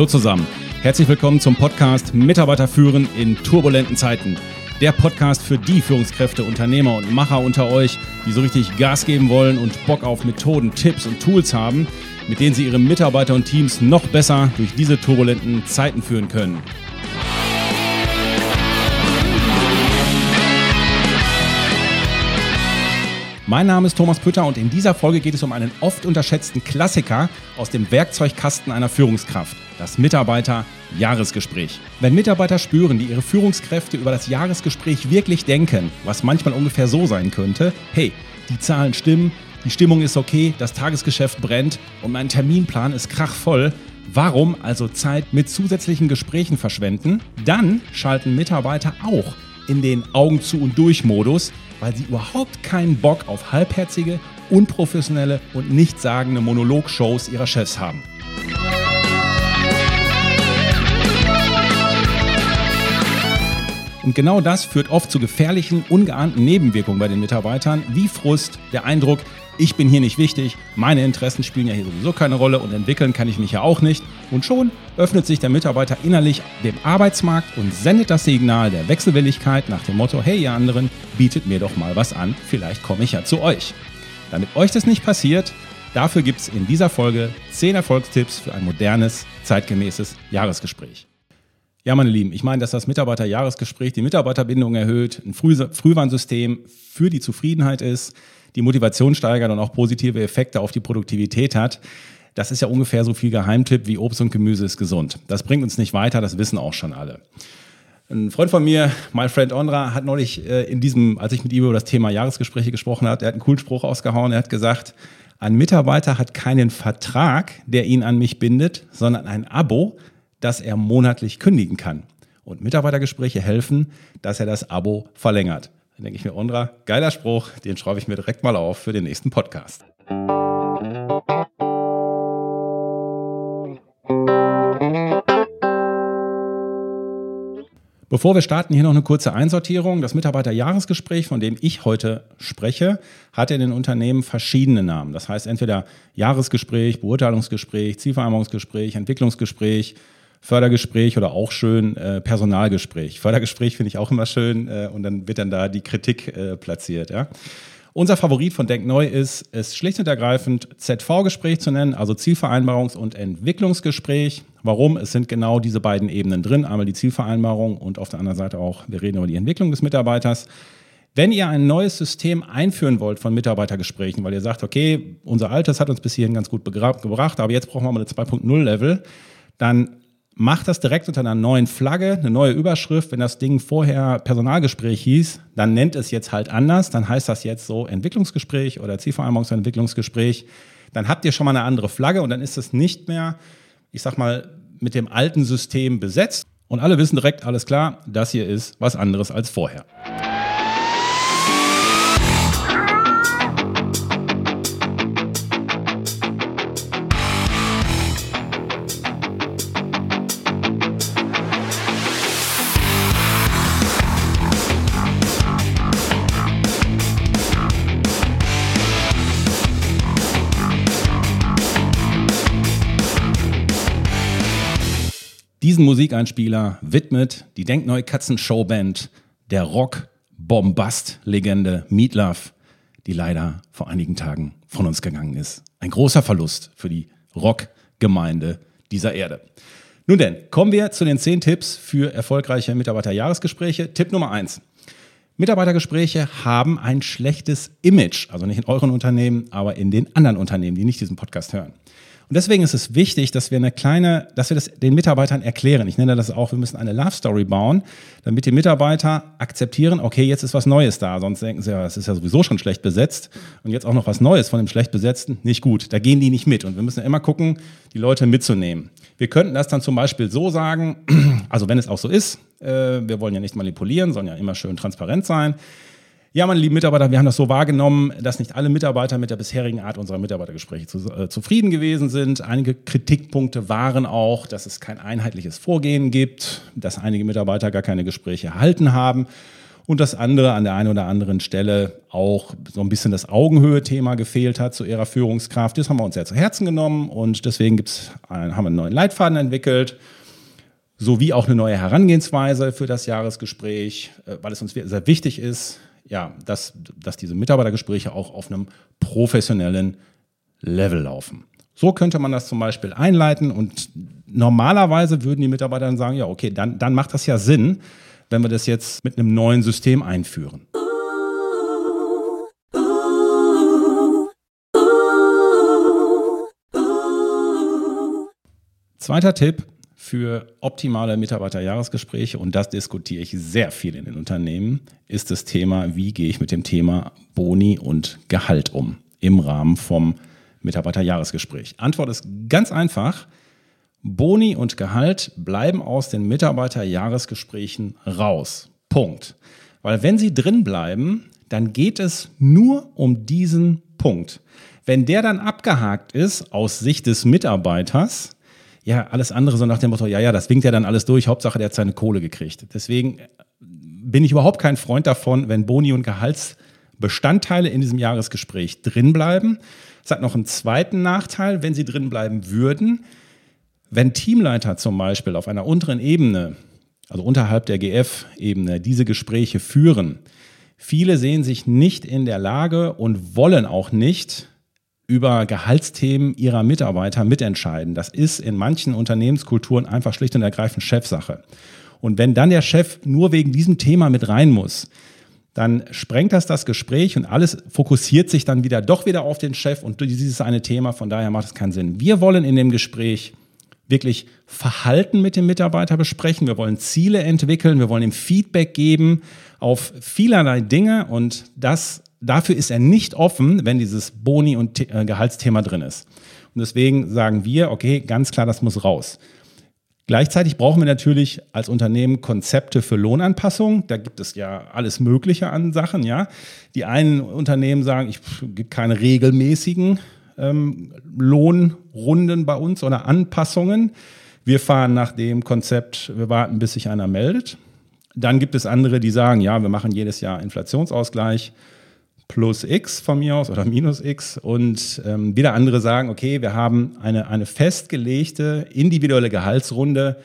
Hallo zusammen. Herzlich willkommen zum Podcast Mitarbeiter führen in turbulenten Zeiten. Der Podcast für die Führungskräfte, Unternehmer und Macher unter euch, die so richtig Gas geben wollen und Bock auf Methoden, Tipps und Tools haben, mit denen sie ihre Mitarbeiter und Teams noch besser durch diese turbulenten Zeiten führen können. Mein Name ist Thomas Pütter und in dieser Folge geht es um einen oft unterschätzten Klassiker aus dem Werkzeugkasten einer Führungskraft, das Mitarbeiter-Jahresgespräch. Wenn Mitarbeiter spüren, die ihre Führungskräfte über das Jahresgespräch wirklich denken, was manchmal ungefähr so sein könnte, hey, die Zahlen stimmen, die Stimmung ist okay, das Tagesgeschäft brennt und mein Terminplan ist krachvoll, Warum also Zeit mit zusätzlichen Gesprächen verschwenden? Dann schalten Mitarbeiter auch in den Augen zu und durch Modus, weil sie überhaupt keinen Bock auf halbherzige, unprofessionelle und nichtssagende Monologshows ihrer Chefs haben. Und genau das führt oft zu gefährlichen, ungeahnten Nebenwirkungen bei den Mitarbeitern, wie Frust, der Eindruck, ich bin hier nicht wichtig, meine Interessen spielen ja hier sowieso keine Rolle und entwickeln kann ich mich ja auch nicht. Und schon öffnet sich der Mitarbeiter innerlich dem Arbeitsmarkt und sendet das Signal der Wechselwilligkeit nach dem Motto, hey ihr anderen, bietet mir doch mal was an, vielleicht komme ich ja zu euch. Damit euch das nicht passiert, dafür gibt es in dieser Folge 10 Erfolgstipps für ein modernes, zeitgemäßes Jahresgespräch. Ja, meine Lieben, ich meine, dass das Mitarbeiterjahresgespräch die Mitarbeiterbindung erhöht, ein Früh Frühwarnsystem für die Zufriedenheit ist, die Motivation steigert und auch positive Effekte auf die Produktivität hat. Das ist ja ungefähr so viel Geheimtipp wie Obst und Gemüse ist gesund. Das bringt uns nicht weiter, das wissen auch schon alle. Ein Freund von mir, my friend Ondra, hat neulich äh, in diesem, als ich mit ihm über das Thema Jahresgespräche gesprochen habe, er hat einen coolen Spruch ausgehauen. Er hat gesagt, ein Mitarbeiter hat keinen Vertrag, der ihn an mich bindet, sondern ein Abo, das er monatlich kündigen kann. Und Mitarbeitergespräche helfen, dass er das Abo verlängert. Dann denke ich mir, Ondra, geiler Spruch, den schreibe ich mir direkt mal auf für den nächsten Podcast. Bevor wir starten, hier noch eine kurze Einsortierung. Das Mitarbeiterjahresgespräch, von dem ich heute spreche, hat in den Unternehmen verschiedene Namen. Das heißt entweder Jahresgespräch, Beurteilungsgespräch, Zielvereinbarungsgespräch, Entwicklungsgespräch, Fördergespräch oder auch schön äh, Personalgespräch. Fördergespräch finde ich auch immer schön äh, und dann wird dann da die Kritik äh, platziert. Ja. Unser Favorit von Denk Neu ist, es schlicht und ergreifend ZV-Gespräch zu nennen, also Zielvereinbarungs- und Entwicklungsgespräch. Warum? Es sind genau diese beiden Ebenen drin. Einmal die Zielvereinbarung und auf der anderen Seite auch, wir reden über die Entwicklung des Mitarbeiters. Wenn ihr ein neues System einführen wollt von Mitarbeitergesprächen, weil ihr sagt, okay, unser altes hat uns bis hierhin ganz gut gebracht, aber jetzt brauchen wir mal eine 2.0-Level, dann macht das direkt unter einer neuen Flagge, eine neue Überschrift. Wenn das Ding vorher Personalgespräch hieß, dann nennt es jetzt halt anders. Dann heißt das jetzt so Entwicklungsgespräch oder Zielvereinbarungsentwicklungsgespräch. Dann habt ihr schon mal eine andere Flagge und dann ist es nicht mehr, ich sag mal, mit dem alten System besetzt. Und alle wissen direkt, alles klar, das hier ist was anderes als vorher. Diesen Musikeinspieler widmet die Denkneu Katzen Showband der Rock-Bombast-Legende Meatloaf, die leider vor einigen Tagen von uns gegangen ist. Ein großer Verlust für die Rockgemeinde dieser Erde. Nun denn, kommen wir zu den zehn Tipps für erfolgreiche Mitarbeiterjahresgespräche. Tipp Nummer eins. Mitarbeitergespräche haben ein schlechtes Image, also nicht in euren Unternehmen, aber in den anderen Unternehmen, die nicht diesen Podcast hören. Und deswegen ist es wichtig, dass wir eine kleine, dass wir das den Mitarbeitern erklären. Ich nenne das auch, wir müssen eine Love Story bauen, damit die Mitarbeiter akzeptieren, okay, jetzt ist was Neues da. Sonst denken sie ja, es ist ja sowieso schon schlecht besetzt. Und jetzt auch noch was Neues von dem schlecht besetzten, nicht gut. Da gehen die nicht mit. Und wir müssen ja immer gucken, die Leute mitzunehmen. Wir könnten das dann zum Beispiel so sagen, also wenn es auch so ist, äh, wir wollen ja nicht manipulieren, sollen ja immer schön transparent sein. Ja, meine lieben Mitarbeiter, wir haben das so wahrgenommen, dass nicht alle Mitarbeiter mit der bisherigen Art unserer Mitarbeitergespräche zu, äh, zufrieden gewesen sind. Einige Kritikpunkte waren auch, dass es kein einheitliches Vorgehen gibt, dass einige Mitarbeiter gar keine Gespräche erhalten haben. und das andere an der einen oder anderen Stelle auch so ein bisschen das Augenhöhe-Thema gefehlt hat zu ihrer Führungskraft. Das haben wir uns sehr zu Herzen genommen und deswegen gibt's, haben wir einen neuen Leitfaden entwickelt sowie auch eine neue Herangehensweise für das Jahresgespräch, äh, weil es uns sehr wichtig ist, ja, dass, dass diese Mitarbeitergespräche auch auf einem professionellen Level laufen. So könnte man das zum Beispiel einleiten und normalerweise würden die Mitarbeiter dann sagen, ja, okay, dann, dann macht das ja Sinn, wenn wir das jetzt mit einem neuen System einführen. Zweiter Tipp für optimale Mitarbeiterjahresgespräche, und das diskutiere ich sehr viel in den Unternehmen, ist das Thema, wie gehe ich mit dem Thema Boni und Gehalt um im Rahmen vom Mitarbeiterjahresgespräch. Antwort ist ganz einfach. Boni und Gehalt bleiben aus den Mitarbeiterjahresgesprächen raus. Punkt. Weil wenn sie drin bleiben, dann geht es nur um diesen Punkt. Wenn der dann abgehakt ist aus Sicht des Mitarbeiters, ja, alles andere so nach dem Motto, ja, ja, das winkt ja dann alles durch, Hauptsache der hat seine Kohle gekriegt. Deswegen bin ich überhaupt kein Freund davon, wenn Boni und Gehaltsbestandteile in diesem Jahresgespräch drinbleiben. Es hat noch einen zweiten Nachteil, wenn sie drinbleiben würden. Wenn Teamleiter zum Beispiel auf einer unteren Ebene, also unterhalb der GF-Ebene, diese Gespräche führen, viele sehen sich nicht in der Lage und wollen auch nicht über Gehaltsthemen ihrer Mitarbeiter mitentscheiden. Das ist in manchen Unternehmenskulturen einfach schlicht und ergreifend Chefsache. Und wenn dann der Chef nur wegen diesem Thema mit rein muss, dann sprengt das das Gespräch und alles fokussiert sich dann wieder doch wieder auf den Chef und dieses eine Thema. Von daher macht es keinen Sinn. Wir wollen in dem Gespräch wirklich Verhalten mit dem Mitarbeiter besprechen. Wir wollen Ziele entwickeln. Wir wollen ihm Feedback geben auf vielerlei Dinge und das dafür ist er nicht offen, wenn dieses Boni- und äh, Gehaltsthema drin ist. Und deswegen sagen wir, okay, ganz klar, das muss raus. Gleichzeitig brauchen wir natürlich als Unternehmen Konzepte für Lohnanpassung. Da gibt es ja alles Mögliche an Sachen. Ja, die einen Unternehmen sagen, ich gibt keine regelmäßigen ähm, Lohnrunden bei uns oder Anpassungen. Wir fahren nach dem Konzept, wir warten, bis sich einer meldet. Dann gibt es andere, die sagen, ja, wir machen jedes Jahr Inflationsausgleich plus x von mir aus oder minus x und ähm, wieder andere sagen, okay, wir haben eine, eine festgelegte individuelle Gehaltsrunde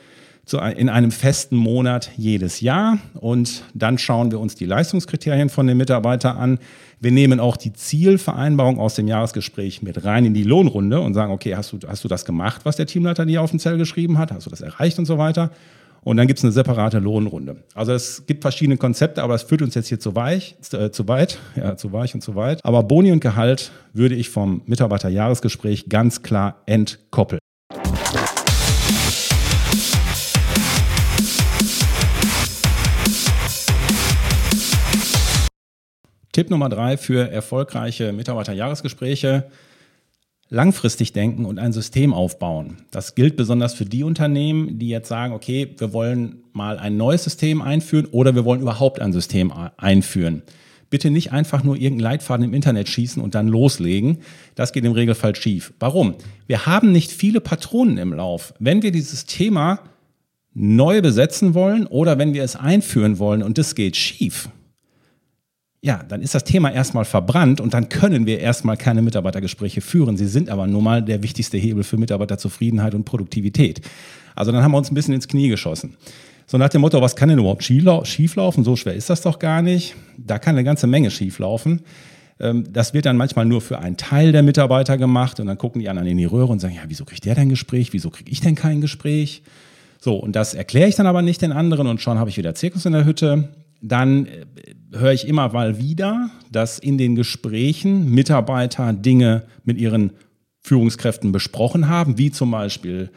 zu, in einem festen Monat jedes Jahr und dann schauen wir uns die Leistungskriterien von den Mitarbeitern an. Wir nehmen auch die Zielvereinbarung aus dem Jahresgespräch mit rein in die Lohnrunde und sagen, okay, hast du, hast du das gemacht, was der Teamleiter dir auf dem Zell geschrieben hat? Hast du das erreicht und so weiter? Und dann gibt es eine separate Lohnrunde. Also es gibt verschiedene Konzepte, aber es führt uns jetzt hier zu, weich, äh, zu weit, ja, zu weich und zu weit. Aber Boni und Gehalt würde ich vom Mitarbeiterjahresgespräch ganz klar entkoppeln. Tipp Nummer drei für erfolgreiche Mitarbeiterjahresgespräche langfristig denken und ein System aufbauen. Das gilt besonders für die Unternehmen, die jetzt sagen, okay, wir wollen mal ein neues System einführen oder wir wollen überhaupt ein System einführen. Bitte nicht einfach nur irgendeinen Leitfaden im Internet schießen und dann loslegen. Das geht im Regelfall schief. Warum? Wir haben nicht viele Patronen im Lauf. Wenn wir dieses Thema neu besetzen wollen oder wenn wir es einführen wollen und das geht schief, ja, dann ist das Thema erstmal verbrannt und dann können wir erstmal keine Mitarbeitergespräche führen. Sie sind aber nun mal der wichtigste Hebel für Mitarbeiterzufriedenheit und Produktivität. Also dann haben wir uns ein bisschen ins Knie geschossen. So nach dem Motto, was kann denn überhaupt schieflaufen? So schwer ist das doch gar nicht. Da kann eine ganze Menge schieflaufen. Ähm, das wird dann manchmal nur für einen Teil der Mitarbeiter gemacht und dann gucken die anderen in die Röhre und sagen, ja, wieso kriegt der denn Gespräch? Wieso kriege ich denn kein Gespräch? So, und das erkläre ich dann aber nicht den anderen und schon habe ich wieder Zirkus in der Hütte dann äh, höre ich immer mal wieder, dass in den Gesprächen Mitarbeiter Dinge mit ihren Führungskräften besprochen haben, wie zum Beispiel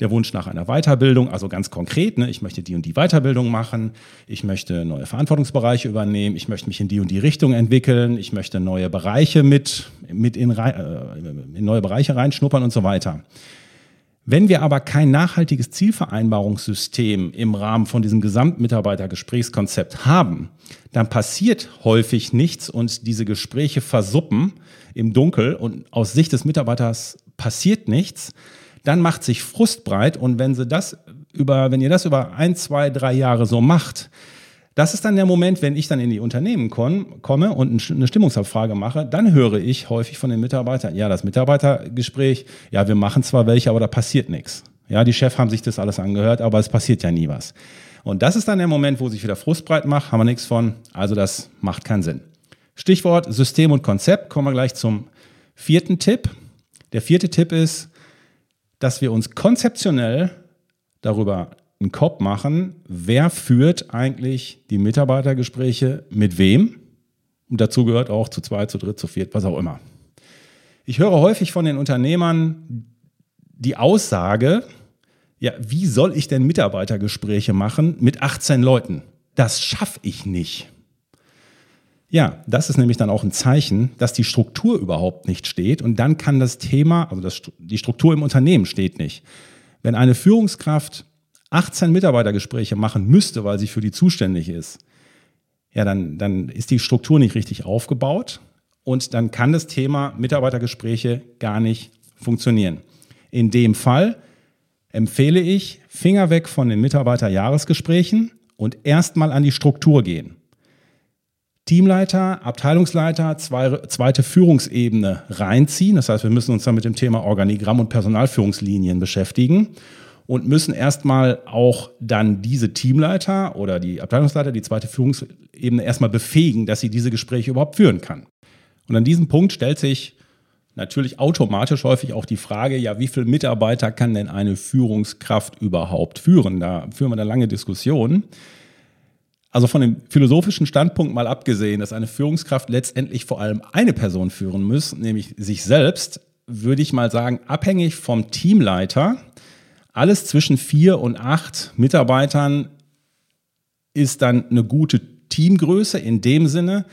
der Wunsch nach einer Weiterbildung, also ganz konkret, ne, ich möchte die und die Weiterbildung machen, ich möchte neue Verantwortungsbereiche übernehmen, ich möchte mich in die und die Richtung entwickeln, ich möchte neue Bereiche mit, mit in, äh, in neue Bereiche reinschnuppern und so weiter. Wenn wir aber kein nachhaltiges Zielvereinbarungssystem im Rahmen von diesem Gesamtmitarbeitergesprächskonzept haben, dann passiert häufig nichts und diese Gespräche versuppen im Dunkel und aus Sicht des Mitarbeiters passiert nichts, dann macht sich Frust breit. Und wenn sie das über, wenn ihr das über ein, zwei, drei Jahre so macht, Das ist dann der Moment, wenn ich dann in die Unternehmen komme und eine Stimmungsabfrage mache, dann höre ich häufig von den Mitarbeitern, ja, das Mitarbeitergespräch, ja, wir machen zwar welche, aber da passiert nichts. Ja, die Chefs haben sich das alles angehört, aber es passiert ja nie was. Und das ist dann der Moment, wo sich wieder Frust breit macht, haben wir nichts von, also das macht keinen Sinn. Stichwort System und Konzept, kommen wir gleich zum vierten Tipp. Der vierte Tipp ist, dass wir uns konzeptionell darüber einen Kopf machen, wer führt eigentlich die Mitarbeitergespräche mit wem. Und dazu gehört auch zu zweit, zu dritt, zu viert, was auch immer. Ich höre häufig von den Unternehmern die Aussage, ja, wie soll ich denn Mitarbeitergespräche machen mit 18 Leuten? Das schaffe ich nicht. Ja, das ist nämlich dann auch ein Zeichen, dass die Struktur überhaupt nicht steht und dann kann das Thema, also das, die Struktur im Unternehmen steht nicht. Wenn eine Führungskraft 18 Mitarbeitergespräche machen müsste, weil sie für die zuständig ist, ja, dann, dann ist die Struktur nicht richtig aufgebaut und dann kann das Thema Mitarbeitergespräche gar nicht funktionieren. In dem Fall empfehle ich, Finger weg von den Mitarbeiterjahresgesprächen und erstmal an die Struktur gehen. Teamleiter, Abteilungsleiter, zwei, zweite Führungsebene reinziehen. Das heißt, wir müssen uns dann mit dem Thema Organigramm und Personalführungslinien beschäftigen und müssen erstmal auch dann diese Teamleiter oder die Abteilungsleiter, die zweite Führungsebene erstmal befähigen, dass sie diese Gespräche überhaupt führen kann. Und an diesem Punkt stellt sich natürlich automatisch häufig auch die Frage, ja, wie viele Mitarbeiter kann denn eine Führungskraft überhaupt führen? Da führen wir eine lange Diskussion. Also von dem philosophischen Standpunkt mal abgesehen, dass eine Führungskraft letztendlich vor allem eine Person führen muss, nämlich sich selbst, würde ich mal sagen, abhängig vom Teamleiter alles zwischen vier und acht Mitarbeitern ist dann eine gute Teamgröße in dem Sinne,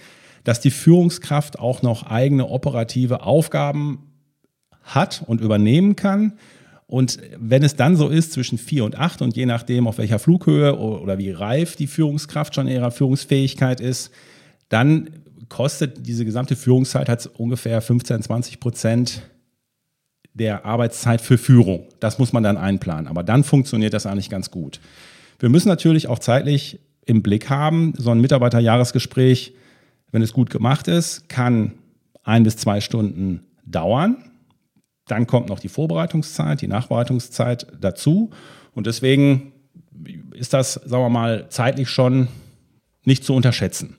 dass die Führungskraft auch noch eigene operative Aufgaben hat und übernehmen kann. Und wenn es dann so ist zwischen vier und acht und je nachdem, auf welcher Flughöhe oder wie reif die Führungskraft schon in ihrer Führungsfähigkeit ist, dann kostet diese gesamte Führungszeit hat ungefähr 15, 20 Prozent der Arbeitszeit für Führung. Das muss man dann einplanen. Aber dann funktioniert das eigentlich ganz gut. Wir müssen natürlich auch zeitlich im Blick haben, so ein Mitarbeiterjahresgespräch, wenn es gut gemacht ist, kann ein bis zwei Stunden dauern. Dann kommt noch die Vorbereitungszeit, die Nachbereitungszeit dazu. Und deswegen ist das, sagen wir mal, zeitlich schon nicht zu unterschätzen.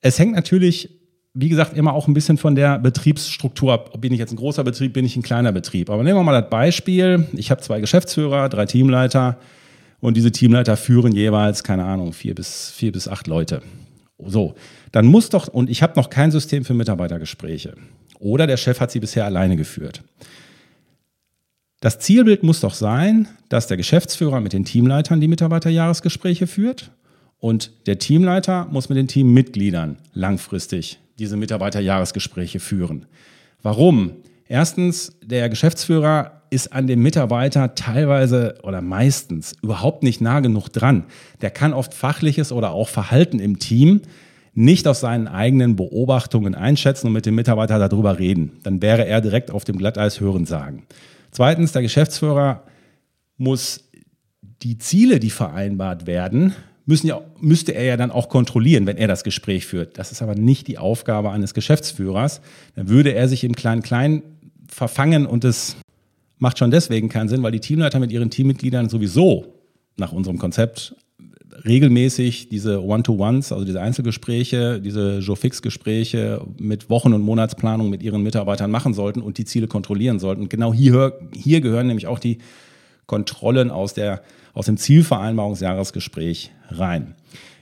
Es hängt natürlich wie gesagt, immer auch ein bisschen von der Betriebsstruktur ab. Bin ich jetzt ein großer Betrieb, bin ich ein kleiner Betrieb. Aber nehmen wir mal das Beispiel. Ich habe zwei Geschäftsführer, drei Teamleiter und diese Teamleiter führen jeweils, keine Ahnung, vier bis, vier bis acht Leute. So, dann muss doch, und ich habe noch kein System für Mitarbeitergespräche. Oder der Chef hat sie bisher alleine geführt. Das Zielbild muss doch sein, dass der Geschäftsführer mit den Teamleitern die Mitarbeiterjahresgespräche führt und der Teamleiter muss mit den Teammitgliedern langfristig diese Mitarbeiterjahresgespräche führen. Warum? Erstens, der Geschäftsführer ist an dem Mitarbeiter teilweise oder meistens überhaupt nicht nah genug dran. Der kann oft fachliches oder auch Verhalten im Team nicht aus seinen eigenen Beobachtungen einschätzen und mit dem Mitarbeiter darüber reden. Dann wäre er direkt auf dem Glatteis hören sagen. Zweitens, der Geschäftsführer muss die Ziele, die vereinbart werden, müssen ja, müsste er ja dann auch kontrollieren, wenn er das Gespräch führt. Das ist aber nicht die Aufgabe eines Geschäftsführers. Dann würde er sich im Klein-Klein verfangen und es macht schon deswegen keinen Sinn, weil die Teamleiter mit ihren Teammitgliedern sowieso nach unserem Konzept regelmäßig diese One-to-Ones, also diese Einzelgespräche, diese Joe-Fix-Gespräche mit Wochen- und Monatsplanung mit ihren Mitarbeitern machen sollten und die Ziele kontrollieren sollten. Genau hier, hier gehören nämlich auch die Kontrollen aus, der, aus dem Zielvereinbarungsjahresgespräch rein.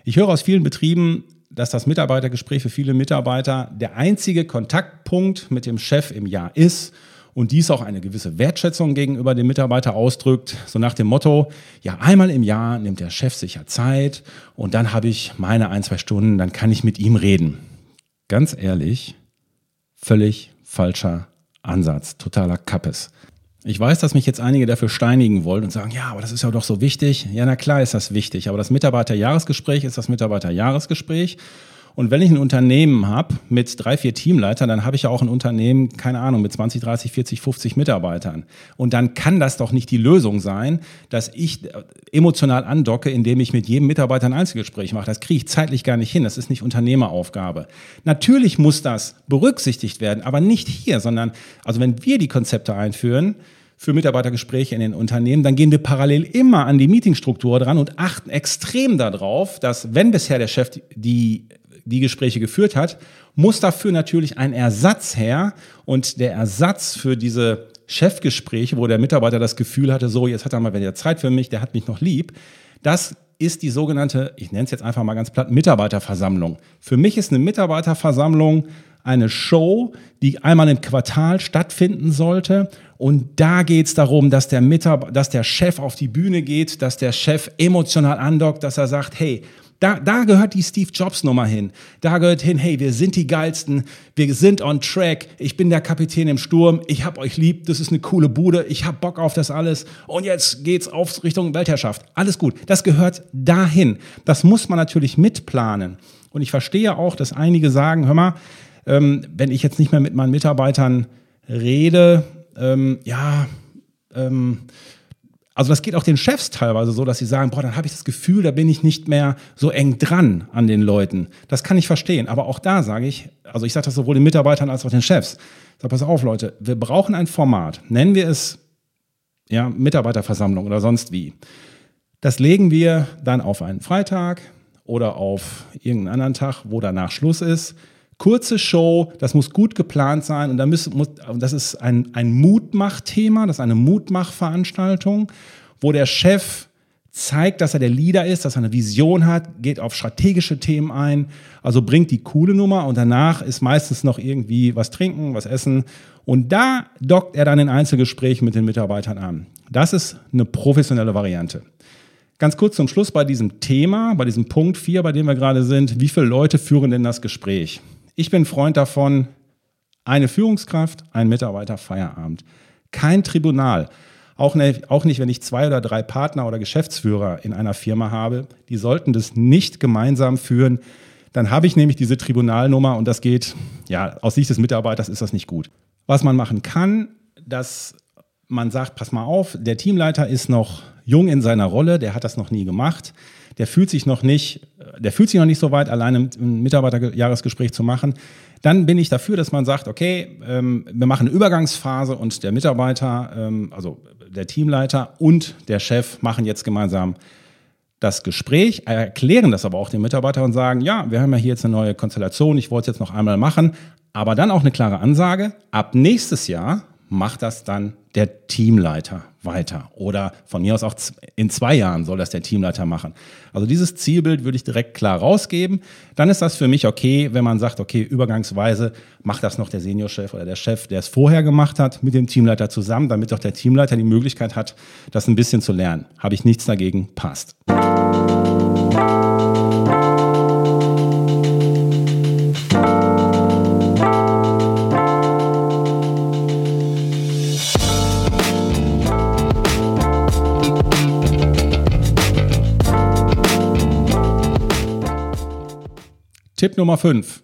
Ich höre aus vielen Betrieben, dass das Mitarbeitergespräch für viele Mitarbeiter der einzige Kontaktpunkt mit dem Chef im Jahr ist und dies auch eine gewisse Wertschätzung gegenüber dem Mitarbeiter ausdrückt, so nach dem Motto, ja, einmal im Jahr nimmt der Chef sicher Zeit und dann habe ich meine ein, zwei Stunden, dann kann ich mit ihm reden. Ganz ehrlich, völlig falscher Ansatz, totaler Kappes. Ich weiß, dass mich jetzt einige dafür steinigen wollen und sagen, ja, aber das ist ja doch so wichtig. Ja, na klar ist das wichtig, aber das Mitarbeiterjahresgespräch ist das Mitarbeiterjahresgespräch Und wenn ich ein Unternehmen habe mit drei, vier Teamleitern, dann habe ich ja auch ein Unternehmen, keine Ahnung, mit 20, 30, 40, 50 Mitarbeitern. Und dann kann das doch nicht die Lösung sein, dass ich emotional andocke, indem ich mit jedem Mitarbeiter ein Einzelgespräch mache. Das kriege ich zeitlich gar nicht hin. Das ist nicht Unternehmeraufgabe. Natürlich muss das berücksichtigt werden, aber nicht hier, sondern also wenn wir die Konzepte einführen, für Mitarbeitergespräche in den Unternehmen, dann gehen wir parallel immer an die Meetingstruktur dran und achten extrem darauf, dass wenn bisher der Chef die, die Gespräche geführt hat, muss dafür natürlich ein Ersatz her und der Ersatz für diese Chefgespräche, wo der Mitarbeiter das Gefühl hatte, so, jetzt hat er mal wieder Zeit für mich, der hat mich noch lieb, das ist die sogenannte, ich nenne es jetzt einfach mal ganz platt, Mitarbeiterversammlung. Für mich ist eine Mitarbeiterversammlung eine Show, die einmal im Quartal stattfinden sollte. Und da geht es darum, dass der, dass der Chef auf die Bühne geht, dass der Chef emotional andockt, dass er sagt, hey, da, da gehört die Steve Jobs Nummer hin. Da gehört hin, hey, wir sind die Geilsten, wir sind on track, ich bin der Kapitän im Sturm, ich hab euch lieb, das ist eine coole Bude, ich hab Bock auf das alles und jetzt geht's auf Richtung Weltherrschaft. Alles gut, das gehört dahin. Das muss man natürlich mitplanen. Und ich verstehe auch, dass einige sagen, hör mal, ähm, wenn ich jetzt nicht mehr mit meinen Mitarbeitern rede, ähm, ja, ähm, also das geht auch den Chefs teilweise so, dass sie sagen, boah, dann habe ich das Gefühl, da bin ich nicht mehr so eng dran an den Leuten. Das kann ich verstehen. Aber auch da sage ich, also ich sage das sowohl den Mitarbeitern als auch den Chefs. Ich sage, pass auf, Leute, wir brauchen ein Format. Nennen wir es ja, Mitarbeiterversammlung oder sonst wie. Das legen wir dann auf einen Freitag oder auf irgendeinen anderen Tag, wo danach Schluss ist kurze Show, das muss gut geplant sein und da muss, muss, das ist ein, ein Mutmachthema, das ist eine Mutmachveranstaltung, wo der Chef zeigt, dass er der Leader ist, dass er eine Vision hat, geht auf strategische Themen ein, also bringt die coole Nummer und danach ist meistens noch irgendwie was trinken, was essen und da dockt er dann in Einzelgesprächen mit den Mitarbeitern an. Das ist eine professionelle Variante. Ganz kurz zum Schluss bei diesem Thema, bei diesem Punkt 4, bei dem wir gerade sind, wie viele Leute führen denn das Gespräch? Ich bin Freund davon, eine Führungskraft, ein Mitarbeiter, Feierabend. Kein Tribunal. Auch nicht, auch nicht, wenn ich zwei oder drei Partner oder Geschäftsführer in einer Firma habe. Die sollten das nicht gemeinsam führen. Dann habe ich nämlich diese Tribunalnummer und das geht, ja, aus Sicht des Mitarbeiters ist das nicht gut. Was man machen kann, dass man sagt, pass mal auf, der Teamleiter ist noch jung in seiner Rolle, der hat das noch nie gemacht der fühlt sich noch nicht, der fühlt sich noch nicht so weit, alleine ein Mitarbeiterjahresgespräch zu machen, dann bin ich dafür, dass man sagt, okay, ähm, wir machen eine Übergangsphase und der Mitarbeiter, ähm, also der Teamleiter und der Chef machen jetzt gemeinsam das Gespräch, erklären das aber auch dem Mitarbeiter und sagen, ja, wir haben ja hier jetzt eine neue Konstellation, ich wollte es jetzt noch einmal machen, aber dann auch eine klare Ansage, ab nächstes Jahr macht das dann der Teamleiter weiter. Oder von mir aus auch in zwei Jahren soll das der Teamleiter machen. Also dieses Zielbild würde ich direkt klar rausgeben. Dann ist das für mich okay, wenn man sagt, okay, übergangsweise macht das noch der Seniorchef oder der Chef, der es vorher gemacht hat, mit dem Teamleiter zusammen, damit auch der Teamleiter die Möglichkeit hat, das ein bisschen zu lernen. Habe ich nichts dagegen, passt. Tipp Nummer 5.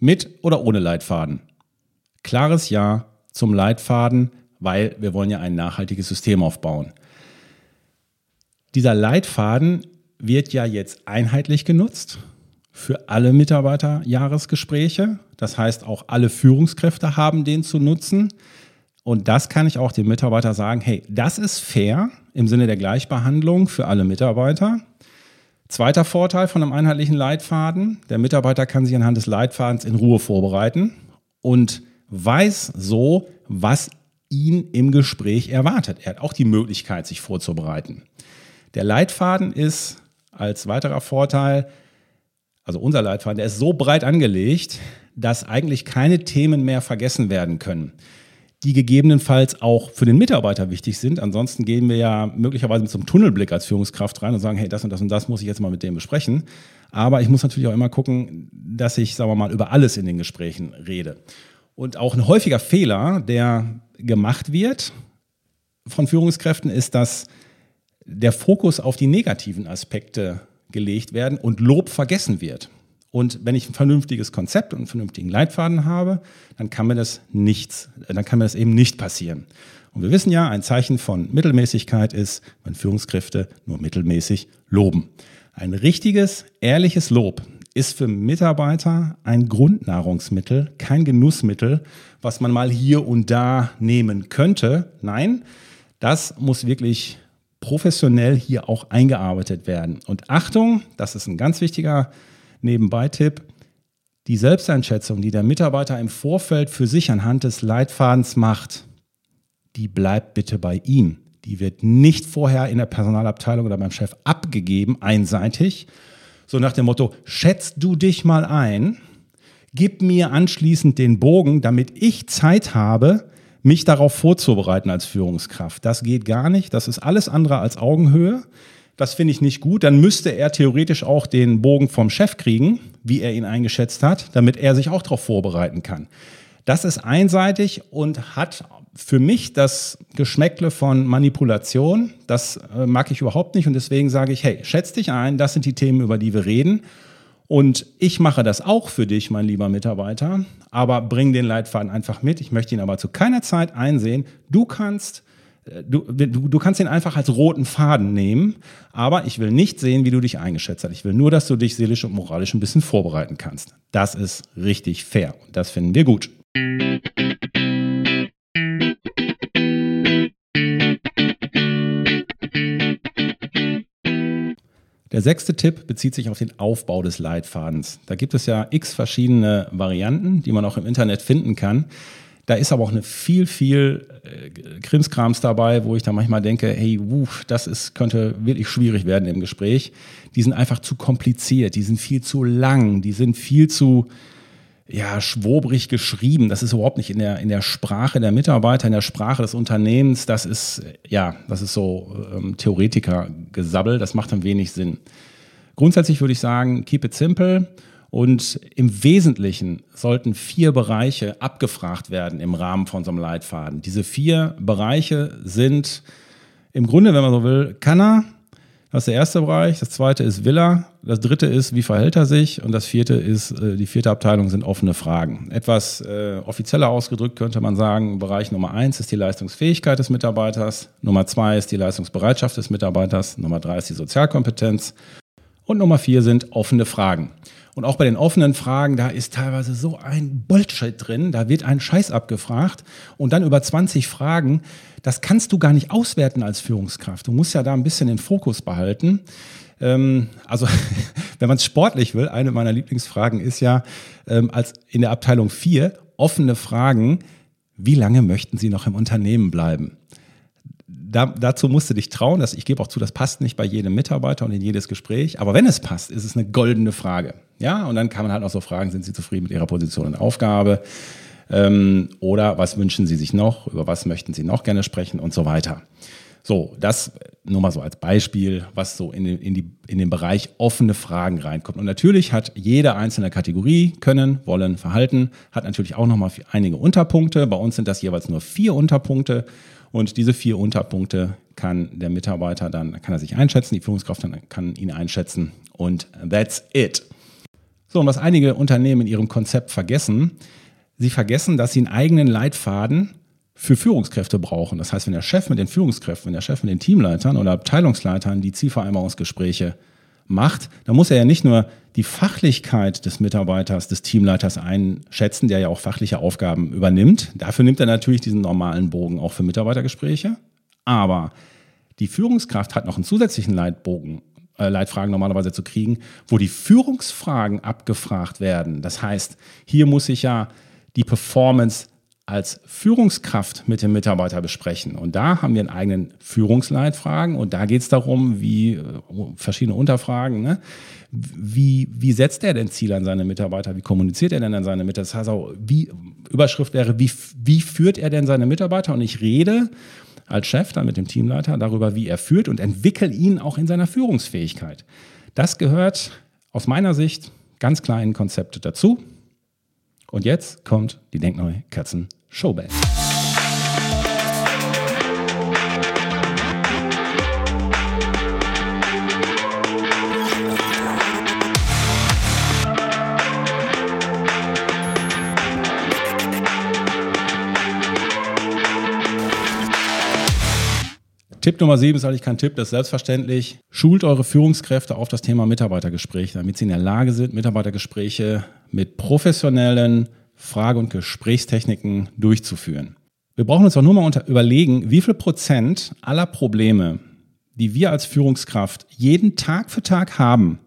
Mit oder ohne Leitfaden? Klares Ja zum Leitfaden, weil wir wollen ja ein nachhaltiges System aufbauen. Dieser Leitfaden wird ja jetzt einheitlich genutzt für alle Mitarbeiterjahresgespräche. Das heißt, auch alle Führungskräfte haben den zu nutzen. Und das kann ich auch dem Mitarbeiter sagen, hey, das ist fair im Sinne der Gleichbehandlung für alle Mitarbeiter. Zweiter Vorteil von einem einheitlichen Leitfaden, der Mitarbeiter kann sich anhand des Leitfadens in Ruhe vorbereiten und weiß so, was ihn im Gespräch erwartet. Er hat auch die Möglichkeit, sich vorzubereiten. Der Leitfaden ist als weiterer Vorteil, also unser Leitfaden, der ist so breit angelegt, dass eigentlich keine Themen mehr vergessen werden können die gegebenenfalls auch für den Mitarbeiter wichtig sind. Ansonsten gehen wir ja möglicherweise mit so einem Tunnelblick als Führungskraft rein und sagen, hey, das und das und das muss ich jetzt mal mit dem besprechen. Aber ich muss natürlich auch immer gucken, dass ich, sagen wir mal, über alles in den Gesprächen rede. Und auch ein häufiger Fehler, der gemacht wird von Führungskräften, ist, dass der Fokus auf die negativen Aspekte gelegt werden und Lob vergessen wird. Und wenn ich ein vernünftiges Konzept und einen vernünftigen Leitfaden habe, dann kann mir das nichts, dann kann mir das eben nicht passieren. Und wir wissen ja, ein Zeichen von Mittelmäßigkeit ist, wenn Führungskräfte nur mittelmäßig loben. Ein richtiges, ehrliches Lob ist für Mitarbeiter ein Grundnahrungsmittel, kein Genussmittel, was man mal hier und da nehmen könnte. Nein, das muss wirklich professionell hier auch eingearbeitet werden. Und Achtung, das ist ein ganz wichtiger Nebenbei-Tipp. Die Selbsteinschätzung, die der Mitarbeiter im Vorfeld für sich anhand des Leitfadens macht, die bleibt bitte bei ihm. Die wird nicht vorher in der Personalabteilung oder beim Chef abgegeben, einseitig. So nach dem Motto, schätzt du dich mal ein, gib mir anschließend den Bogen, damit ich Zeit habe, mich darauf vorzubereiten als Führungskraft. Das geht gar nicht. Das ist alles andere als Augenhöhe. Das finde ich nicht gut. Dann müsste er theoretisch auch den Bogen vom Chef kriegen, wie er ihn eingeschätzt hat, damit er sich auch darauf vorbereiten kann. Das ist einseitig und hat für mich das Geschmäckle von Manipulation. Das äh, mag ich überhaupt nicht und deswegen sage ich, hey, schätz dich ein, das sind die Themen, über die wir reden. Und ich mache das auch für dich, mein lieber Mitarbeiter, aber bring den Leitfaden einfach mit. Ich möchte ihn aber zu keiner Zeit einsehen. Du kannst Du, du, du, kannst ihn einfach als roten Faden nehmen, aber ich will nicht sehen, wie du dich eingeschätzt hast. Ich will nur, dass du dich seelisch und moralisch ein bisschen vorbereiten kannst. Das ist richtig fair und das finden wir gut. Der sechste Tipp bezieht sich auf den Aufbau des Leitfadens. Da gibt es ja x verschiedene Varianten, die man auch im Internet finden kann. Da ist aber auch eine viel, viel äh, Krimskrams dabei, wo ich da manchmal denke, hey, wuh, das ist, könnte wirklich schwierig werden im Gespräch. Die sind einfach zu kompliziert, die sind viel zu lang, die sind viel zu ja, schwobrig geschrieben. Das ist überhaupt nicht in der, in der Sprache der Mitarbeiter, in der Sprache des Unternehmens. Das ist, ja, das ist so ähm, Theoretiker-Gesabbel. Das macht dann wenig Sinn. Grundsätzlich würde ich sagen, keep it simple und im Wesentlichen sollten vier Bereiche abgefragt werden im Rahmen von so einem Leitfaden. Diese vier Bereiche sind im Grunde, wenn man so will, kann er, das ist der erste Bereich, das zweite ist will er, das dritte ist, wie verhält er sich? Und das vierte ist, äh, die vierte Abteilung sind offene Fragen. Etwas äh, offizieller ausgedrückt könnte man sagen, Bereich Nummer eins ist die Leistungsfähigkeit des Mitarbeiters, Nummer zwei ist die Leistungsbereitschaft des Mitarbeiters, Nummer drei ist die Sozialkompetenz. Und Nummer vier sind offene Fragen. Und auch bei den offenen Fragen, da ist teilweise so ein Bullshit drin, da wird ein Scheiß abgefragt und dann über 20 Fragen, das kannst du gar nicht auswerten als Führungskraft. Du musst ja da ein bisschen den Fokus behalten. Ähm, also, wenn man es sportlich will, eine meiner Lieblingsfragen ist ja ähm, als in der Abteilung 4 offene Fragen, wie lange möchten Sie noch im Unternehmen bleiben? Da, dazu musst du dich trauen. Dass, ich gebe auch zu, das passt nicht bei jedem Mitarbeiter und in jedes Gespräch. Aber wenn es passt, ist es eine goldene Frage. Ja, und dann kann man halt auch so fragen, sind Sie zufrieden mit Ihrer Position und Aufgabe? Ähm, oder was wünschen Sie sich noch? Über was möchten Sie noch gerne sprechen und so weiter. So, das nur mal so als Beispiel, was so in den, in, die, in den Bereich offene Fragen reinkommt. Und natürlich hat jede einzelne Kategorie Können, Wollen, Verhalten, hat natürlich auch nochmal einige Unterpunkte. Bei uns sind das jeweils nur vier Unterpunkte. Und diese vier Unterpunkte kann der Mitarbeiter dann, kann er sich einschätzen, die Führungskraft dann kann ihn einschätzen und that's it. So, und was einige Unternehmen in ihrem Konzept vergessen, sie vergessen, dass sie einen eigenen Leitfaden für Führungskräfte brauchen. Das heißt, wenn der Chef mit den Führungskräften, wenn der Chef mit den Teamleitern oder Abteilungsleitern die Zielvereinbarungsgespräche macht, dann muss er ja nicht nur die Fachlichkeit des Mitarbeiters, des Teamleiters einschätzen, der ja auch fachliche Aufgaben übernimmt. Dafür nimmt er natürlich diesen normalen Bogen auch für Mitarbeitergespräche. Aber die Führungskraft hat noch einen zusätzlichen Leitbogen, äh, Leitfragen normalerweise zu kriegen, wo die Führungsfragen abgefragt werden. Das heißt, hier muss ich ja die Performance als Führungskraft mit dem Mitarbeiter besprechen. Und da haben wir einen eigenen Führungsleitfragen und da geht es darum, wie äh, verschiedene Unterfragen, ne? wie, wie setzt er denn Ziele an seine Mitarbeiter, wie kommuniziert er denn an seine Mitarbeiter? Das heißt auch, wie, Überschrift wäre, wie, wie führt er denn seine Mitarbeiter? Und ich rede als Chef dann mit dem Teamleiter darüber, wie er führt und entwickle ihn auch in seiner Führungsfähigkeit. Das gehört aus meiner Sicht ganz in Konzepte dazu. Und jetzt kommt die Denkneu Katzen Showband. Tipp Nummer 7 ist eigentlich kein Tipp, das ist selbstverständlich. Schult eure Führungskräfte auf das Thema Mitarbeitergespräche, damit sie in der Lage sind, Mitarbeitergespräche mit professionellen Frage- und Gesprächstechniken durchzuführen. Wir brauchen uns auch nur mal unter überlegen, wie viel Prozent aller Probleme, die wir als Führungskraft jeden Tag für Tag haben,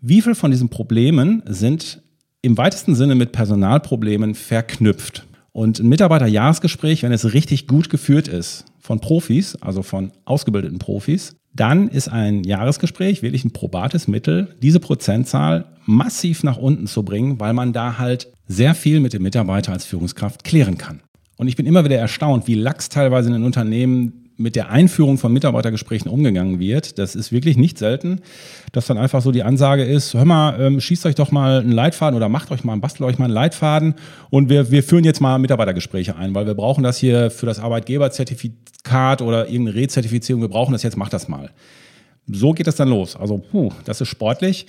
wie viel von diesen Problemen sind im weitesten Sinne mit Personalproblemen verknüpft? Und ein Mitarbeiterjahresgespräch, wenn es richtig gut geführt ist, von Profis, also von ausgebildeten Profis, dann ist ein Jahresgespräch wirklich ein probates Mittel, diese Prozentzahl massiv nach unten zu bringen, weil man da halt sehr viel mit dem Mitarbeiter als Führungskraft klären kann. Und ich bin immer wieder erstaunt, wie lax teilweise in den Unternehmen mit der Einführung von Mitarbeitergesprächen umgegangen wird. Das ist wirklich nicht selten, dass dann einfach so die Ansage ist, hör mal, ähm, schießt euch doch mal einen Leitfaden oder macht euch mal, bastelt euch mal einen Leitfaden und wir, wir führen jetzt mal Mitarbeitergespräche ein, weil wir brauchen das hier für das Arbeitgeberzertifikat oder irgendeine Rezertifizierung, wir brauchen das jetzt, macht das mal. So geht das dann los. Also, puh, das ist sportlich.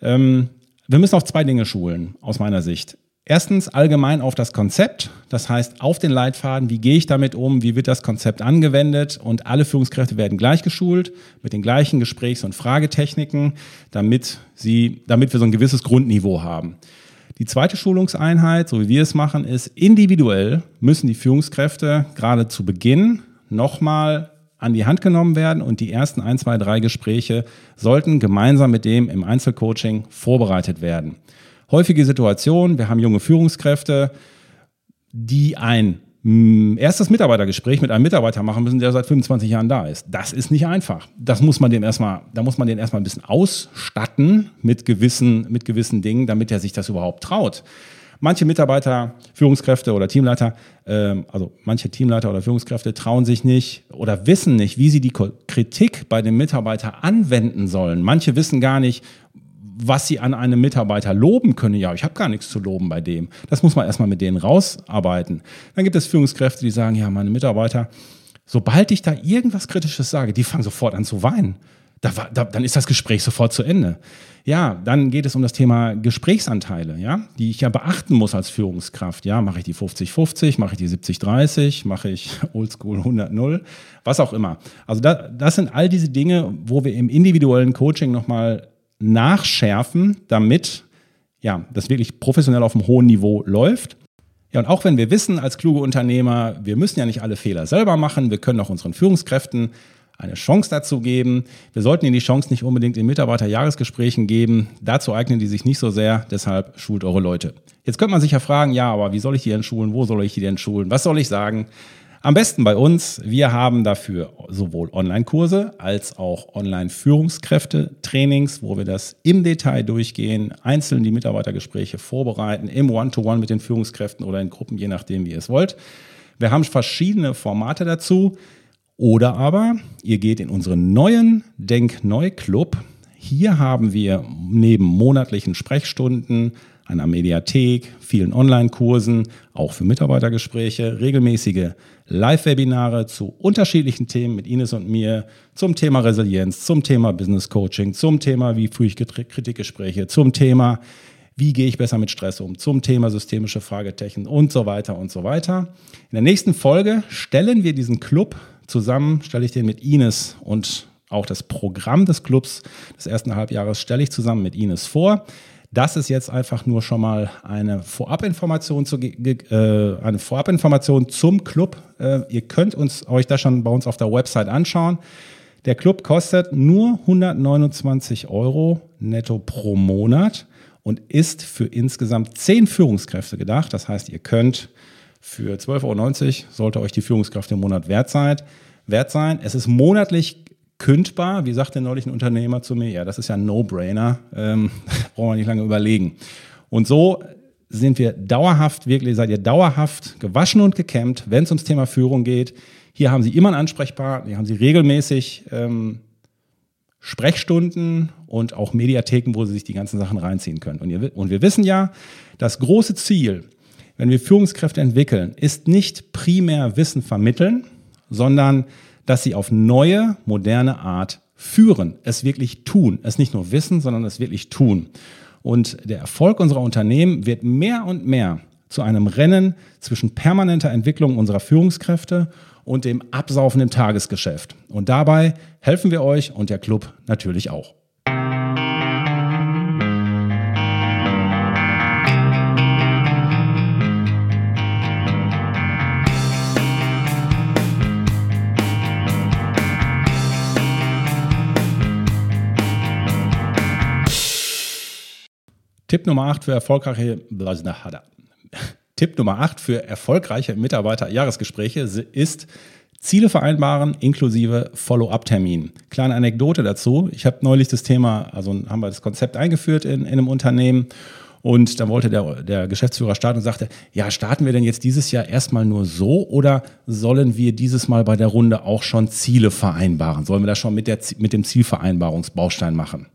Ähm, wir müssen auf zwei Dinge schulen, aus meiner Sicht. Erstens allgemein auf das Konzept, das heißt auf den Leitfaden, wie gehe ich damit um, wie wird das Konzept angewendet und alle Führungskräfte werden gleich geschult mit den gleichen Gesprächs- und Fragetechniken, damit, sie, damit wir so ein gewisses Grundniveau haben. Die zweite Schulungseinheit, so wie wir es machen, ist individuell müssen die Führungskräfte gerade zu Beginn nochmal an die Hand genommen werden und die ersten ein, zwei, drei Gespräche sollten gemeinsam mit dem im Einzelcoaching vorbereitet werden häufige Situation, wir haben junge Führungskräfte, die ein mm, erstes Mitarbeitergespräch mit einem Mitarbeiter machen müssen, der seit 25 Jahren da ist. Das ist nicht einfach. Das muss man dem erstmal, da muss man den erstmal ein bisschen ausstatten mit gewissen, mit gewissen Dingen, damit er sich das überhaupt traut. Manche Mitarbeiter, Führungskräfte oder Teamleiter, äh, also manche Teamleiter oder Führungskräfte trauen sich nicht oder wissen nicht, wie sie die Kritik bei dem Mitarbeiter anwenden sollen. Manche wissen gar nicht, was sie an einem Mitarbeiter loben können. Ja, ich habe gar nichts zu loben bei dem. Das muss man erstmal mit denen rausarbeiten. Dann gibt es Führungskräfte, die sagen, ja, meine Mitarbeiter, sobald ich da irgendwas Kritisches sage, die fangen sofort an zu weinen. Da, da, dann ist das Gespräch sofort zu Ende. Ja, dann geht es um das Thema Gesprächsanteile, ja, die ich ja beachten muss als Führungskraft. Ja, mache ich die 50-50, mache ich die 70-30, mache ich Oldschool 100-0, was auch immer. Also da, das sind all diese Dinge, wo wir im individuellen Coaching nochmal nachschärfen, damit ja, das wirklich professionell auf einem hohen Niveau läuft. Ja, und auch wenn wir wissen als kluge Unternehmer, wir müssen ja nicht alle Fehler selber machen, wir können auch unseren Führungskräften eine Chance dazu geben. Wir sollten ihnen die Chance nicht unbedingt in Mitarbeiterjahresgesprächen geben. Dazu eignen die sich nicht so sehr, deshalb schult eure Leute. Jetzt könnte man sich ja fragen, ja, aber wie soll ich die denn schulen? Wo soll ich die denn schulen? Was soll ich sagen? Am besten bei uns. Wir haben dafür sowohl Online-Kurse als auch Online-Führungskräfte-Trainings, wo wir das im Detail durchgehen, einzeln die Mitarbeitergespräche vorbereiten, im One-to-One -One mit den Führungskräften oder in Gruppen, je nachdem, wie ihr es wollt. Wir haben verschiedene Formate dazu. Oder aber ihr geht in unseren neuen Denk-Neu-Club. Hier haben wir neben monatlichen Sprechstunden, einer Mediathek, vielen Online-Kursen, auch für Mitarbeitergespräche, regelmäßige Live-Webinare zu unterschiedlichen Themen mit Ines und mir zum Thema Resilienz, zum Thema Business Coaching, zum Thema, wie führe ich Kritikgespräche, zum Thema, wie gehe ich besser mit Stress um, zum Thema systemische Fragetechnik und so weiter und so weiter. In der nächsten Folge stellen wir diesen Club zusammen, stelle ich den mit Ines und auch das Programm des Clubs des ersten Halbjahres stelle ich zusammen mit Ines vor. Das ist jetzt einfach nur schon mal eine Vorabinformation, zu, äh, eine Vorabinformation zum Club. Äh, ihr könnt uns, euch das schon bei uns auf der Website anschauen. Der Club kostet nur 129 Euro netto pro Monat und ist für insgesamt 10 Führungskräfte gedacht. Das heißt, ihr könnt für 12,90 Euro sollte euch die Führungskraft im Monat wert sein. Wert sein. Es ist monatlich kündbar. Wie sagte neulich ein Unternehmer zu mir, ja, das ist ja ein No-Brainer, ähm, brauchen wir nicht lange überlegen. Und so sind wir dauerhaft, wirklich seid ihr dauerhaft gewaschen und gekämmt, wenn es ums Thema Führung geht. Hier haben Sie immer einen Ansprechpartner, hier haben Sie regelmäßig ähm, Sprechstunden und auch Mediatheken, wo Sie sich die ganzen Sachen reinziehen können. Und, ihr, und wir wissen ja, das große Ziel, wenn wir Führungskräfte entwickeln, ist nicht primär Wissen vermitteln, sondern dass sie auf neue, moderne Art führen, es wirklich tun, es nicht nur wissen, sondern es wirklich tun. Und der Erfolg unserer Unternehmen wird mehr und mehr zu einem Rennen zwischen permanenter Entwicklung unserer Führungskräfte und dem Absaufen im Tagesgeschäft. Und dabei helfen wir euch und der Club natürlich auch. Tipp Nummer 8 für erfolgreiche Tipp Nummer 8 für erfolgreiche Mitarbeiter-Jahresgespräche ist Ziele vereinbaren inklusive Follow-up-Termin. Kleine Anekdote dazu. Ich habe neulich das Thema, also haben wir das Konzept eingeführt in, in einem Unternehmen und dann wollte der, der Geschäftsführer starten und sagte, ja, starten wir denn jetzt dieses Jahr erstmal nur so oder sollen wir dieses Mal bei der Runde auch schon Ziele vereinbaren? Sollen wir das schon mit, der, mit dem Zielvereinbarungsbaustein machen?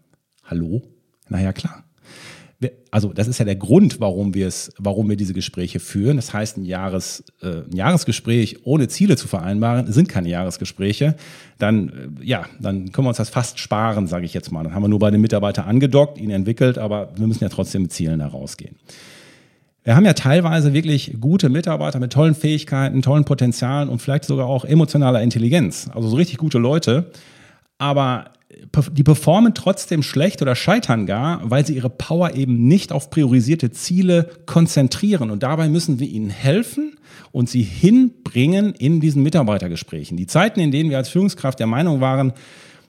Hallo? Naja, klar also das ist ja der Grund, warum wir es, warum wir diese Gespräche führen. Das heißt, ein, Jahres, äh, ein Jahresgespräch ohne Ziele zu vereinbaren, sind keine Jahresgespräche. Dann, äh, ja, dann können wir uns das fast sparen, sage ich jetzt mal. Dann haben wir nur bei den Mitarbeitern angedockt, ihn entwickelt, aber wir müssen ja trotzdem mit Zielen da rausgehen. Wir haben ja teilweise wirklich gute Mitarbeiter mit tollen Fähigkeiten, tollen Potenzialen und vielleicht sogar auch emotionaler Intelligenz. Also so richtig gute Leute. Aber die performen trotzdem schlecht oder scheitern gar, weil sie ihre Power eben nicht auf priorisierte Ziele konzentrieren. Und dabei müssen wir ihnen helfen und sie hinbringen in diesen Mitarbeitergesprächen. Die Zeiten, in denen wir als Führungskraft der Meinung waren,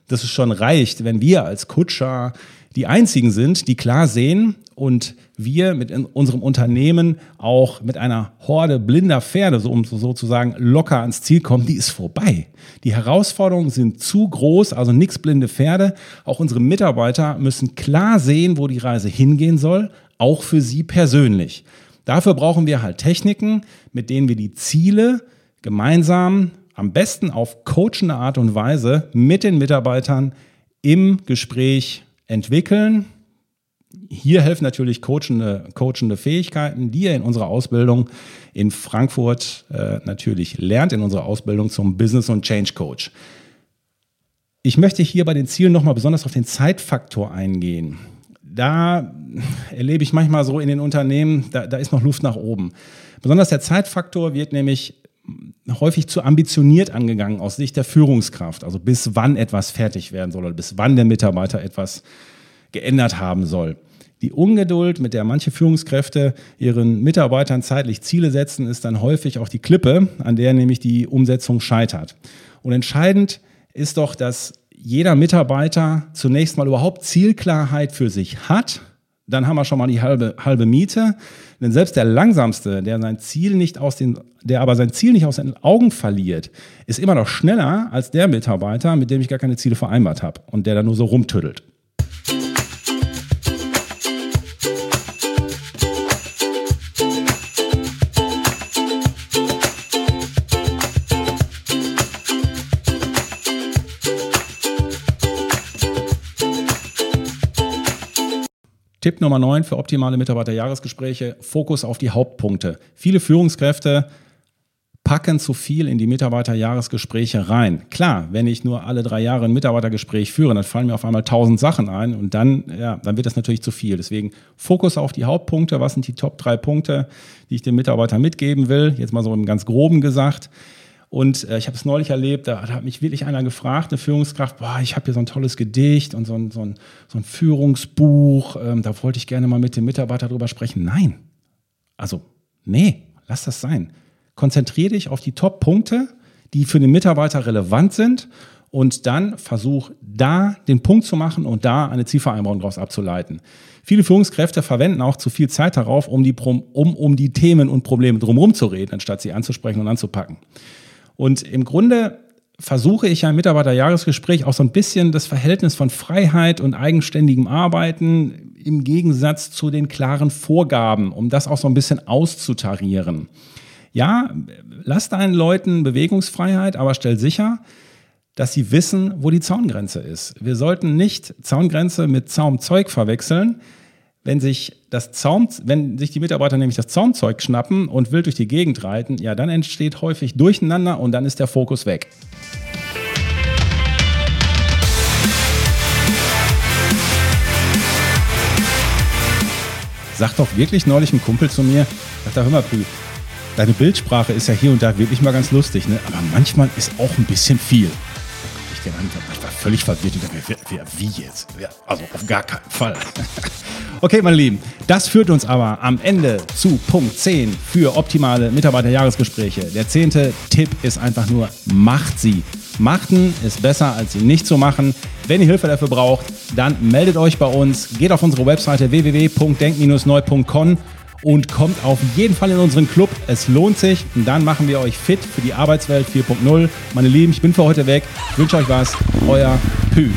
dass es schon reicht, wenn wir als Kutscher die einzigen sind, die klar sehen und wir mit unserem Unternehmen auch mit einer Horde blinder Pferde, so um sozusagen locker ans Ziel kommen, die ist vorbei. Die Herausforderungen sind zu groß, also nichts blinde Pferde. Auch unsere Mitarbeiter müssen klar sehen, wo die Reise hingehen soll, auch für sie persönlich. Dafür brauchen wir halt Techniken, mit denen wir die Ziele gemeinsam, am besten auf coachende Art und Weise mit den Mitarbeitern im Gespräch entwickeln. Hier helfen natürlich coachende, coachende Fähigkeiten, die ihr in unserer Ausbildung in Frankfurt äh, natürlich lernt, in unserer Ausbildung zum Business- und Change Coach. Ich möchte hier bei den Zielen nochmal besonders auf den Zeitfaktor eingehen. Da erlebe ich manchmal so in den Unternehmen, da, da ist noch Luft nach oben. Besonders der Zeitfaktor wird nämlich häufig zu ambitioniert angegangen aus Sicht der Führungskraft. Also bis wann etwas fertig werden soll oder bis wann der Mitarbeiter etwas geändert haben soll. Die Ungeduld, mit der manche Führungskräfte ihren Mitarbeitern zeitlich Ziele setzen, ist dann häufig auch die Klippe, an der nämlich die Umsetzung scheitert. Und entscheidend ist doch, dass jeder Mitarbeiter zunächst mal überhaupt Zielklarheit für sich hat dann haben wir schon mal die halbe, halbe Miete. Denn selbst der Langsamste, der sein Ziel nicht aus den, der aber sein Ziel nicht aus den Augen verliert, ist immer noch schneller als der Mitarbeiter, mit dem ich gar keine Ziele vereinbart habe und der da nur so rumtüddelt. Tipp Nummer 9 für optimale Mitarbeiterjahresgespräche, Fokus auf die Hauptpunkte. Viele Führungskräfte packen zu viel in die Mitarbeiterjahresgespräche rein. Klar, wenn ich nur alle drei Jahre ein Mitarbeitergespräch führe, dann fallen mir auf einmal tausend Sachen ein und dann, ja, dann wird das natürlich zu viel. Deswegen Fokus auf die Hauptpunkte. Was sind die Top drei Punkte, die ich dem Mitarbeiter mitgeben will? Jetzt mal so im ganz groben gesagt. Und äh, ich habe es neulich erlebt, da, da hat mich wirklich einer gefragt, eine Führungskraft, boah, ich habe hier so ein tolles Gedicht und so ein, so ein, so ein Führungsbuch, ähm, da wollte ich gerne mal mit dem Mitarbeiter drüber sprechen. Nein. Also, nee, lass das sein. Konzentriere dich auf die Top-Punkte, die für den Mitarbeiter relevant sind und dann versuch da den Punkt zu machen und da eine Zielvereinbarung daraus abzuleiten. Viele Führungskräfte verwenden auch zu viel Zeit darauf, um die, um, um die Themen und Probleme drumherum zu reden, anstatt sie anzusprechen und anzupacken. Und im Grunde versuche ich ja im Mitarbeiterjahresgespräch auch so ein bisschen das Verhältnis von Freiheit und eigenständigem Arbeiten im Gegensatz zu den klaren Vorgaben, um das auch so ein bisschen auszutarieren. Ja, lass deinen Leuten Bewegungsfreiheit, aber stell sicher, dass sie wissen, wo die Zaungrenze ist. Wir sollten nicht Zaungrenze mit Zaumzeug verwechseln. Wenn sich, das Zaum, wenn sich die Mitarbeiter nämlich das Zaumzeug schnappen und wild durch die Gegend reiten, ja, dann entsteht häufig Durcheinander und dann ist der Fokus weg. Sagt doch wirklich neulich ein Kumpel zu mir, sagt er, hör mal, Prü, deine Bildsprache ist ja hier und da wirklich mal ganz lustig, ne? aber manchmal ist auch ein bisschen viel. Ich denke, ich war völlig verwirrt. Ich dachte, wer, wer, wie jetzt? Ja, also auf gar keinen Fall. okay, meine Lieben, das führt uns aber am Ende zu Punkt 10 für optimale Mitarbeiterjahresgespräche. Der zehnte Tipp ist einfach nur, macht sie. Machten ist besser, als sie nicht zu machen. Wenn ihr Hilfe dafür braucht, dann meldet euch bei uns. Geht auf unsere Webseite www.denk-neu.com und kommt auf jeden Fall in unseren Club. Es lohnt sich. Und dann machen wir euch fit für die Arbeitswelt 4.0. Meine Lieben, ich bin für heute weg. Ich wünsche euch was. Euer Pü.